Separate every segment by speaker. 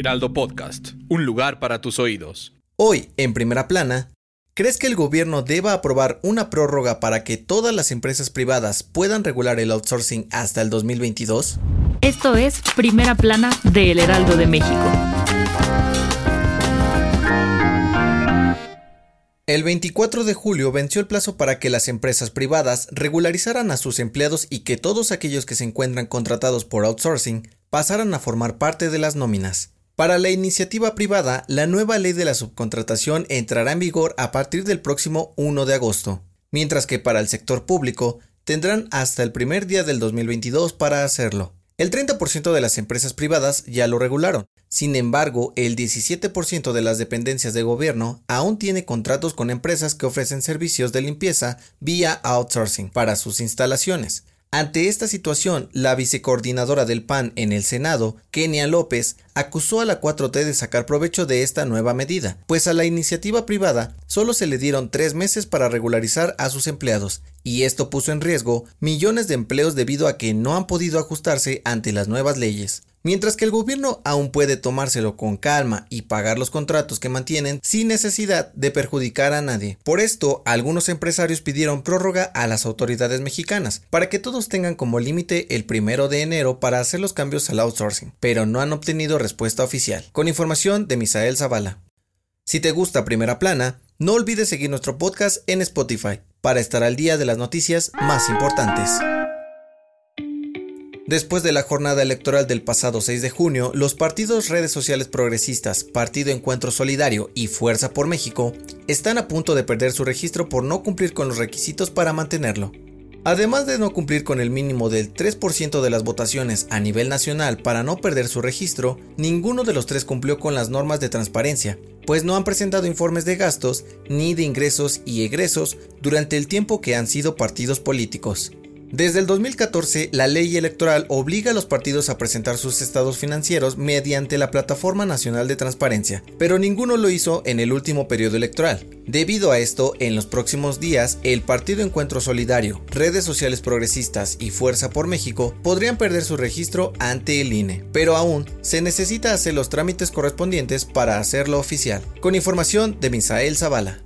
Speaker 1: Heraldo Podcast, un lugar para tus oídos.
Speaker 2: Hoy, en primera plana, ¿crees que el gobierno deba aprobar una prórroga para que todas las empresas privadas puedan regular el outsourcing hasta el 2022?
Speaker 3: Esto es Primera Plana de El Heraldo de México.
Speaker 2: El 24 de julio venció el plazo para que las empresas privadas regularizaran a sus empleados y que todos aquellos que se encuentran contratados por outsourcing pasaran a formar parte de las nóminas. Para la iniciativa privada, la nueva ley de la subcontratación entrará en vigor a partir del próximo 1 de agosto, mientras que para el sector público tendrán hasta el primer día del 2022 para hacerlo. El 30% de las empresas privadas ya lo regularon, sin embargo, el 17% de las dependencias de gobierno aún tiene contratos con empresas que ofrecen servicios de limpieza vía outsourcing para sus instalaciones. Ante esta situación, la vicecoordinadora del PAN en el Senado, Kenia López, acusó a la 4T de sacar provecho de esta nueva medida, pues a la iniciativa privada solo se le dieron tres meses para regularizar a sus empleados, y esto puso en riesgo millones de empleos debido a que no han podido ajustarse ante las nuevas leyes. Mientras que el gobierno aún puede tomárselo con calma y pagar los contratos que mantienen sin necesidad de perjudicar a nadie. Por esto, algunos empresarios pidieron prórroga a las autoridades mexicanas para que todos tengan como límite el primero de enero para hacer los cambios al outsourcing, pero no han obtenido respuesta oficial. Con información de Misael Zavala. Si te gusta Primera Plana, no olvides seguir nuestro podcast en Spotify para estar al día de las noticias más importantes. Después de la jornada electoral del pasado 6 de junio, los partidos redes sociales progresistas, Partido Encuentro Solidario y Fuerza por México están a punto de perder su registro por no cumplir con los requisitos para mantenerlo. Además de no cumplir con el mínimo del 3% de las votaciones a nivel nacional para no perder su registro, ninguno de los tres cumplió con las normas de transparencia, pues no han presentado informes de gastos ni de ingresos y egresos durante el tiempo que han sido partidos políticos. Desde el 2014, la ley electoral obliga a los partidos a presentar sus estados financieros mediante la Plataforma Nacional de Transparencia, pero ninguno lo hizo en el último periodo electoral. Debido a esto, en los próximos días, el Partido Encuentro Solidario, redes sociales progresistas y Fuerza por México podrían perder su registro ante el INE, pero aún se necesita hacer los trámites correspondientes para hacerlo oficial. Con información de Misael Zavala.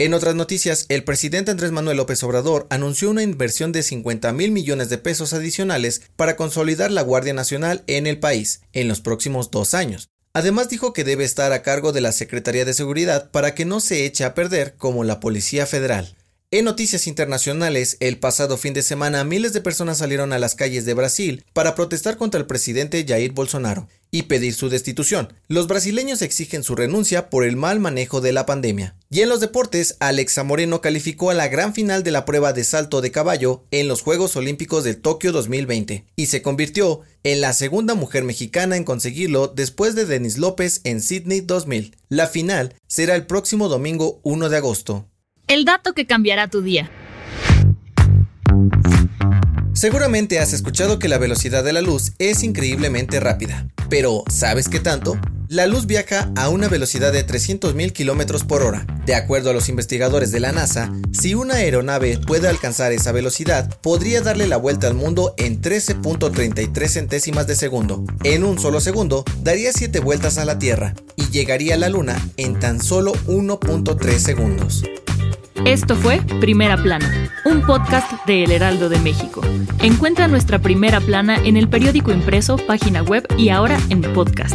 Speaker 2: En otras noticias, el presidente Andrés Manuel López Obrador anunció una inversión de 50 mil millones de pesos adicionales para consolidar la Guardia Nacional en el país en los próximos dos años. Además dijo que debe estar a cargo de la Secretaría de Seguridad para que no se eche a perder como la Policía Federal. En noticias internacionales, el pasado fin de semana miles de personas salieron a las calles de Brasil para protestar contra el presidente Jair Bolsonaro y pedir su destitución. Los brasileños exigen su renuncia por el mal manejo de la pandemia. Y en los deportes, Alexa Moreno calificó a la gran final de la prueba de salto de caballo en los Juegos Olímpicos de Tokio 2020 y se convirtió en la segunda mujer mexicana en conseguirlo después de Denis López en Sydney 2000. La final será el próximo domingo 1 de agosto.
Speaker 3: El dato que cambiará tu día.
Speaker 2: Seguramente has escuchado que la velocidad de la luz es increíblemente rápida, pero ¿sabes qué tanto? La luz viaja a una velocidad de 300.000 km por hora. De acuerdo a los investigadores de la NASA, si una aeronave puede alcanzar esa velocidad, podría darle la vuelta al mundo en 13.33 centésimas de segundo. En un solo segundo, daría 7 vueltas a la Tierra y llegaría a la Luna en tan solo 1.3 segundos.
Speaker 3: Esto fue Primera Plana, un podcast de El Heraldo de México. Encuentra nuestra Primera Plana en el periódico impreso, página web y ahora en podcast.